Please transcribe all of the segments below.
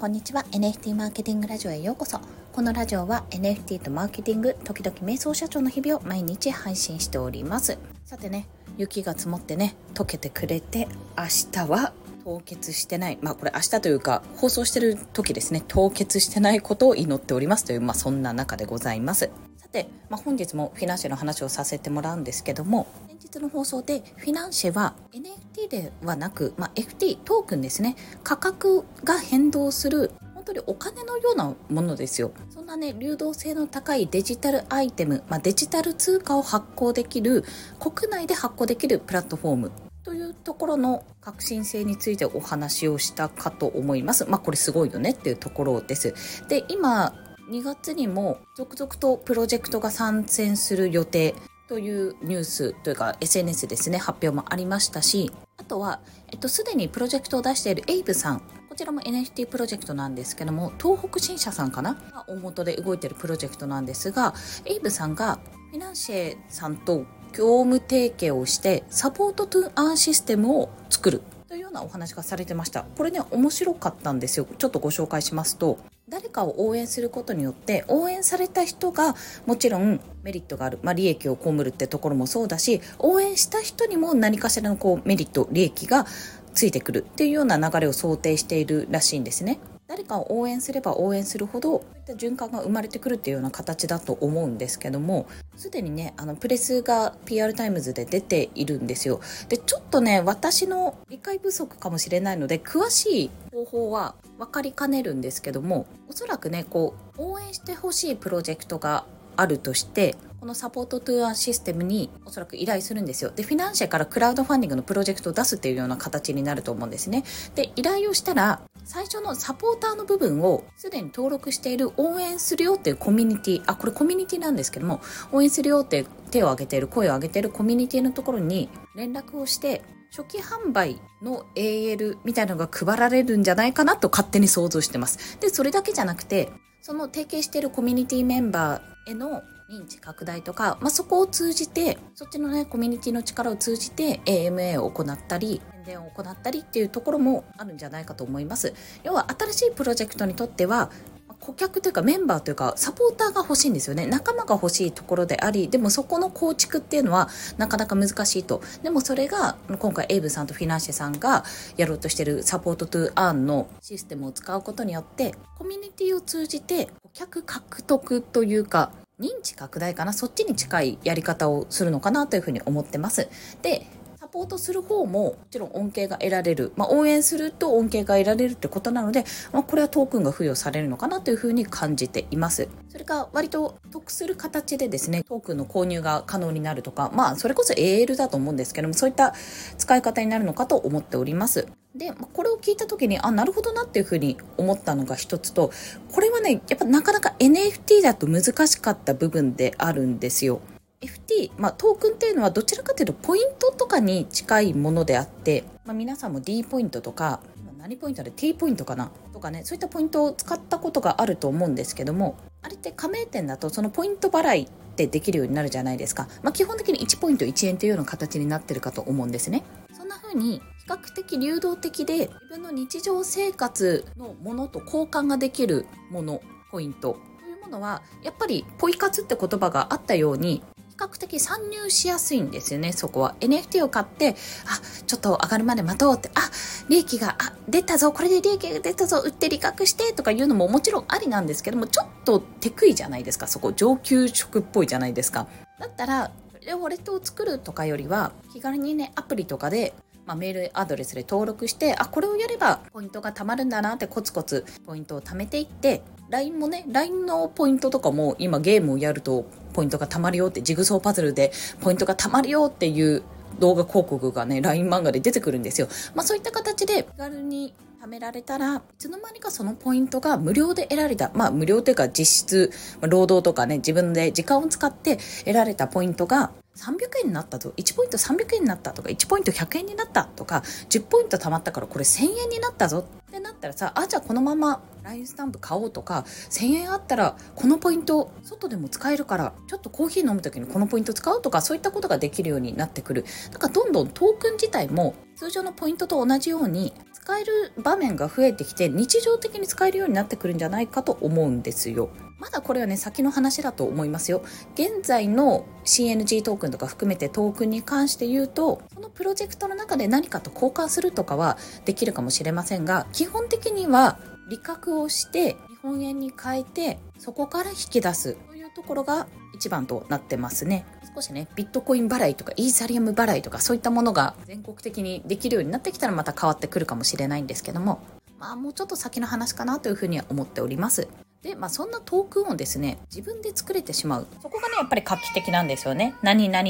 こんにちは。NFT マーケティングラジオへようこそ。このラジオは NFT とマーケティング時々瞑想社長の日々を毎日配信しております。さてね雪が積もってね溶けてくれて明日は凍結してない。まあこれ明日というか放送してる時ですね。凍結してないことを祈っております。というまあそんな中でございます。さて、まあ、本日もフィナンシェの話をさせてもらうんですけども日の放送でフィナンシェは NFT ではなく、まあ、FT トークンですね価格が変動する本当にお金のようなものですよそんなね流動性の高いデジタルアイテム、まあ、デジタル通貨を発行できる国内で発行できるプラットフォームというところの革新性についてお話をしたかと思います。まあこれすごいよねっていうところです。で、今2月にも続々とプロジェクトが参戦する予定というニュースというか SNS ですね発表もありましたしあとは、えっと、すでにプロジェクトを出しているエイブさんこちらも NFT プロジェクトなんですけども東北新社さんかなが大元で動いているプロジェクトなんですがエイブさんがフィナンシェさんと業務提携をしてサポートトゥーアンシステムを作るというようなお話がされてました。これね面白かったんですよ。ちょっとご紹介しますと誰かを応援することによって応援された人がもちろんメリットがある、まあ、利益を被るってところもそうだし応援した人にも何かしらのこうメリット利益がついてくるっていうような流れを想定しているらしいんですね。誰かを応援すれば応援するほどこういった循環が生まれてくるっていうような形だと思うんですけどもすでにねあのプレスが PR タイムズで出ているんですよ。でちょっとね私の理解不足かもしれないので詳しい方法は分かりかねるんですけどもおそらくねこう応援してほしいプロジェクトがあるとしてこの Support to Earn システムにおそらく依頼するんですよ。で、フィナンシェからクラウドファンディングのプロジェクトを出すっていうような形になると思うんですね。で、依頼をしたら、最初のサポーターの部分をすでに登録している応援するよっていうコミュニティ、あ、これコミュニティなんですけども、応援するよって手を挙げている、声を上げているコミュニティのところに連絡をして、初期販売の AL みたいなのが配られるんじゃないかなと勝手に想像してます。で、それだけじゃなくて、その提携しているコミュニティメンバーへの認知拡大とか、まあ、そこを通じてそっちのねコミュニティの力を通じて AMA を行ったり宣伝を行ったりっていうところもあるんじゃないかと思います。要は新しいプロジェクトにとっては顧客というかメンバーというかサポーターが欲しいんですよね。仲間が欲しいところでありでもそこの構築っていうのはなかなか難しいと。でもそれが今回エイブさんとフィナンシェさんがやろうとしてるサポートトゥーアーンのシステムを使うことによってコミュニティを通じて顧客獲得というか認知拡大かなそっちに近いやり方をするのかなというふうに思ってます。でポートする方ももちろん恩恵が得られる、まあ、応援すると恩恵が得られるってことなので、まあ、これはトークンが付与されるのかなというふうに感じています。それが割と得する形でですねトークンの購入が可能になるとかまあそれこそ AL だと思うんですけどもそういった使い方になるのかと思っております。で、これを聞いた時に、あ、なるほどなっていうふうに思ったのが一つと、これはね、やっぱなかなか NFT だと難しかった部分であるんですよ。FT、まあ、トークンっていうのはどちらかというとポイントとかに近いものであって、まあ、皆さんも D ポイントとか、何ポイントで T ポイントかなとかね、そういったポイントを使ったことがあると思うんですけども、あれって加盟店だとそのポイント払いってできるようになるじゃないですか。まあ、基本的に1ポイント1円というような形になってるかと思うんですね。そんな風に比較的流動的で自分の日常生活のものと交換ができるものポイントというものはやっぱりポイ活って言葉があったように較的参入しやすいんですよねそこは。NFT を買ってあちょっと上がるまで待とうってあ利益があ出たぞこれで利益が出たぞ売って利確してとかいうのももちろんありなんですけどもちょっと手食いじゃないですかそこ。上級職っぽいじゃないですか。だったらウォレットを作るとかよりは気軽にねアプリとかでまあ、メールアドレスで登録してあこれをやればポイントが貯まるんだなってコツコツポイントを貯めていって LINE もね LINE のポイントとかも今ゲームをやるとポイントが貯まるよってジグソーパズルでポイントが貯まるよっていう動画広告がね LINE 漫画で出てくるんですよ。まあ、そういった形で気軽に貯められたらいつの間にかそのポイントが無料で得られたまあ無料というか実質労働とかね自分で時間を使って得られたポイントが300円になったぞ。1ポイント300円になったとか1ポイント100円になったとか10ポイント貯まったからこれ1000円になったぞ。ってなったらさあじゃあこのまま LINE スタンプ買おうとか1000円あったらこのポイント外でも使えるからちょっとコーヒー飲む時にこのポイント使うとかそういったことができるようになってくる。だからどんどんトークン自体も通常のポイントと同じように使える場面が増えてきて日常的に使えるようになってくるんじゃないかと思うんですよ。まだこれはね先の話だと思いますよ。現在の CNG トークンとか含めてトークンに関して言うとそのプロジェクトの中で何かと交換するとかはできるかもしれませんが基本的には利確をして日本円に変えてそこから引き出すところが一番となってますね。少しね、ビットコイン払いとかイーサリアム払いとかそういったものが全国的にできるようになってきたらまた変わってくるかもしれないんですけども、まあもうちょっと先の話かなというふうには思っております。で、まあそんなトークンをですね、自分で作れてしまう。そこがね、やっぱり画期的なんですよね。何々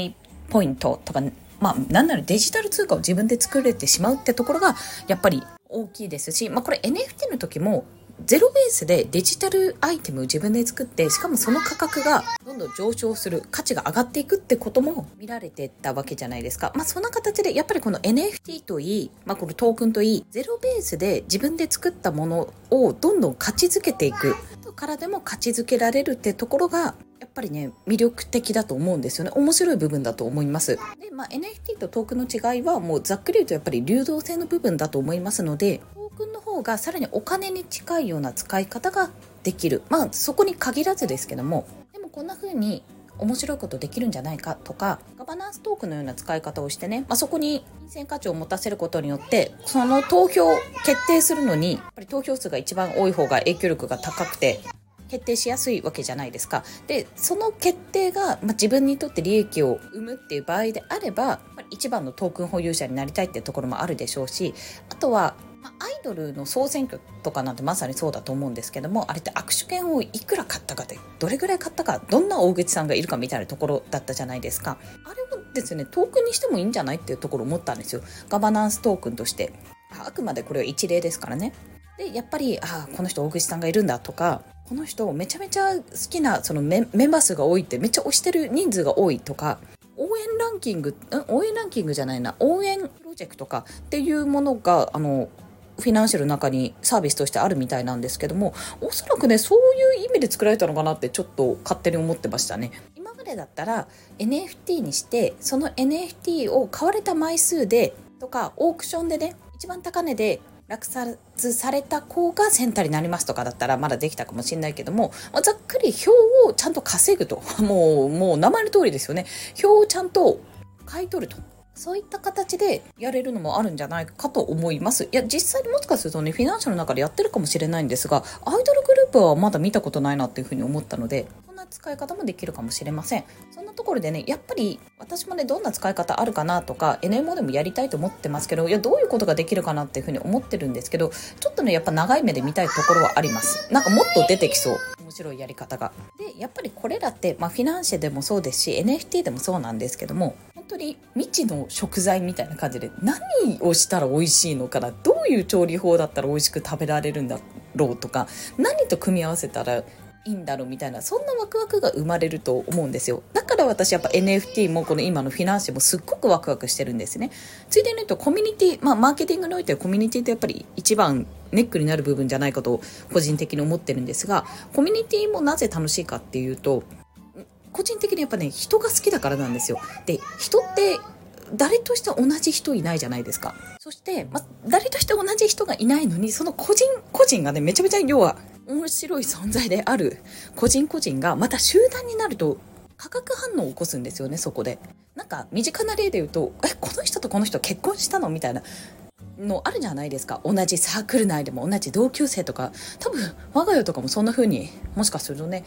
ポイントとか、まあなんならデジタル通貨を自分で作れてしまうってところがやっぱり大きいですし、まあこれ NFT の時もゼロベースでデジタルアイテムを自分で作ってしかもその価格がどんどん上昇する価値が上がっていくってことも見られてたわけじゃないですか。まあそんな形でやっぱりこの NFT といい、まあ、このトークンといいゼロベースで自分で作ったものをどんどん価値づけていく。からでも価値づけられるってところがやっぱりね魅力的だと思うんですよね。面白い部分だと思います。で、まあ、NFT とトークンの違いはもうざっくり言うとやっぱり流動性の部分だと思いますのでがさらにお金に近いような使い方ができる。まあそこに限らずですけども。でもこんな風に面白いことできるんじゃないかとかガバナンストークのような使い方をしてね、まあ、そこに金銭価値を持たせることによってその投票決定するのにやっぱり投票数が一番多い方が影響力が高くて決定しやすいわけじゃないですか。で、その決定が、まあ、自分にとって利益を生むっていう場合であれば、一番のトークン保有者になりたいっていうところもあるでしょうし、あとは、まあ、アイドルの総選挙とかなんてまさにそうだと思うんですけどもあれって握手券をいくら買ったかでどれぐらい買ったかどんな大口さんがいるかみたいなところだったじゃないですか。あれもですねトークンにしてもいいんじゃないっていうところ思ったんですよ。ガバナンストークンとして。あくまでこれは一例ですからね。でやっぱりああこの人大口さんがいるんだとかこの人めちゃめちゃ好きなそのメンバー数が多いってめっちゃ推してる人数が多いとか応援ランキング応援ランキングじゃないな。応援プロジェクトかっていうものがあのフィナンシェルの中にサービスとしてあるみたいなんですけどもおそらくねそういう意味で作られたのかなってちょっと勝手に思ってましたね今までだったら NFT にしてその NFT を買われた枚数でとかオークションでね一番高値で落札された子がセンターになりますとかだったらまだできたかもしれないけども、まざっくり票をちゃんと稼ぐと。もう、もう名前の通りですよね。票をちゃんと買い取ると。そういった形でやれるのもあるんじゃないかと思います。いや、実際にもしかするとね、フィナンシャルの中でやってるかもしれないんですが、アイドルグループはまだ見たことないなっていうふうに思ったので、こんな使い方もできるかもしれません。そんなところでね、やっぱり私もね、どんな使い方あるかなとか、NMO でもやりたいと思ってますけど、いや、どういうことができるかなっていうふうに思ってるんですけど、ちょっとね、やっぱ長い目で見たいところはあります。なんかもっと出てきそう。面白いやり方が。で、やっぱりこれらって、まあ、フィナンシェでもそうですし、NFT でもそうなんですけども、当に未知の食材みたいな感じで何をしたら美味しいのかなどういう調理法だったら美味しく食べられるんだろうとか何と組み合わせたらいいんだろうみたいなそんなワクワクが生まれると思うんですよ。だから私やっぱ NFT もこの今のフィナンシェもすっごくワクワクしてるんですね。ついでに言うとコミュニティまあマーケティングにおいてはコミュニティってやっぱり一番ネックになる部分じゃないかと個人的に思ってるんですがコミュニティもなぜ楽しいかっていうと個人的にやっぱね人が好きだからなんですよ。で人って誰として同じ人いないじゃないですか。そして、ま、誰として同じ人がいないのにその個人個人がねめちゃめちゃ要は面白い存在である個人個人がまた集団になると化学反応を起こすんですよねそこで。なんか身近な例で言うとえこの人とこの人結婚したのみたいなのあるじゃないですか。同じサークル内でも同じ同級生とか。多分我が家とかもそんな風にもしかするとね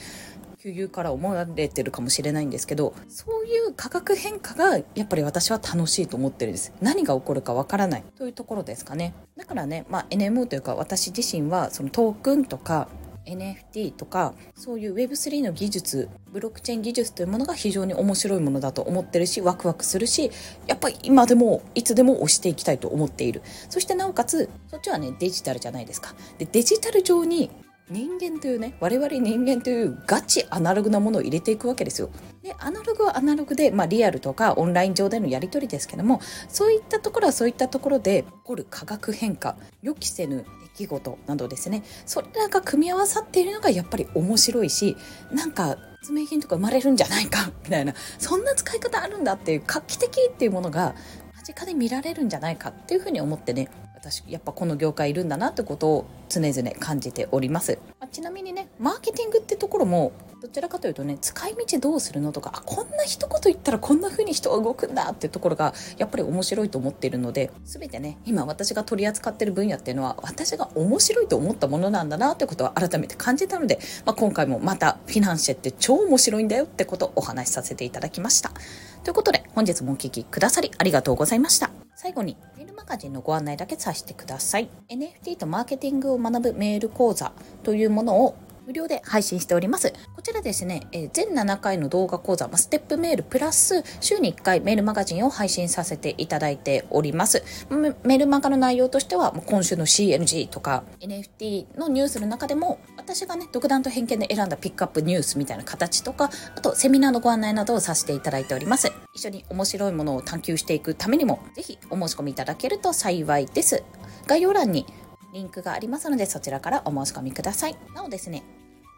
旧友から思われてるかもしれないんですけどそういう価格変化がやっぱり私は楽しいと思ってるんです。何が起こるかわからない。というところですかね。だからね、まあ、NMO というか私自身はそのトークンとか NFT とかそういう Web3 の技術ブロックチェーン技術というものが非常に面白いものだと思ってるしワクワクするしやっぱり今でもいつでも押していきたいと思っている。そしてなおかつそっちはねデジタルじゃないですか。でデジタル上に人間というね我々人間というガチアナログなものを入れていくわけですよ。でアナログはアナログで、まあ、リアルとかオンライン上でのやり取りですけどもそういったところはそういったところで起こる化学変化予期せぬ出来事などですねそれらが組み合わさっているのがやっぱり面白いしなんか発明品とか生まれるんじゃないかみたいなそんな使い方あるんだっていう画期的っていうものが間近で見られるんじゃないかっていうふうに思ってね私やっぱこの業界いるんだなってことを常々感じております、まあ、ちなみにねマーケティングってところもどちらかというとね使い道どうするのとかあこんな一言言ったらこんな風に人は動くんだっていうところがやっぱり面白いと思っているので全てね今私が取り扱ってる分野っていうのは私が面白いと思ったものなんだなってことは改めて感じたので、まあ、今回もまたフィナンシェって超面白いんだよってことをお話しさせていただきました。ということで本日もお聴きくださりありがとうございました。最後にマガジンのご案内だけさせてください。NFT とマーケティングを学ぶメール講座というものを無料で配信しております。こちらですね、えー、全7回の動画講座、ステップメールプラス週に1回メールマガジンを配信させていただいております。メールマガの内容としては、今週の CNG とか NFT のニュースの中でも、私がね、独断と偏見で選んだピックアップニュースみたいな形とか、あとセミナーのご案内などをさせていただいております。一緒に面白いものを探求していくためにも、ぜひお申し込みいただけると幸いです。概要欄にリンクがありますのでそちらからお申し込みください。なおですね、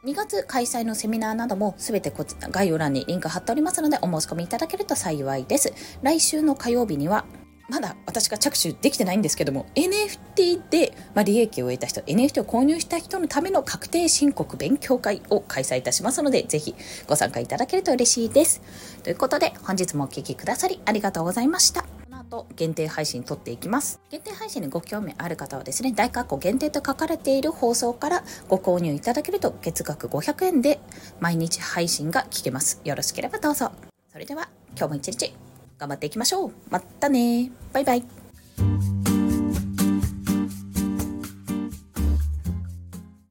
2月開催のセミナーなどもすべてこち概要欄にリンク貼っておりますのでお申し込みいただけると幸いです。来週の火曜日にはまだ私が着手できてないんですけども NFT で、まあ、利益を得た人 NFT を購入した人のための確定申告勉強会を開催いたしますのでぜひご参加いただけると嬉しいです。ということで本日もお聴きくださりありがとうございました。と限定配信撮っていきます。限定配信にご興味ある方はですね、大括弧限定と書かれている放送からご購入いただけると月額500円で毎日配信が聞けます。よろしければどうぞ。それでは今日も一日頑張っていきましょう。またねバイバイ。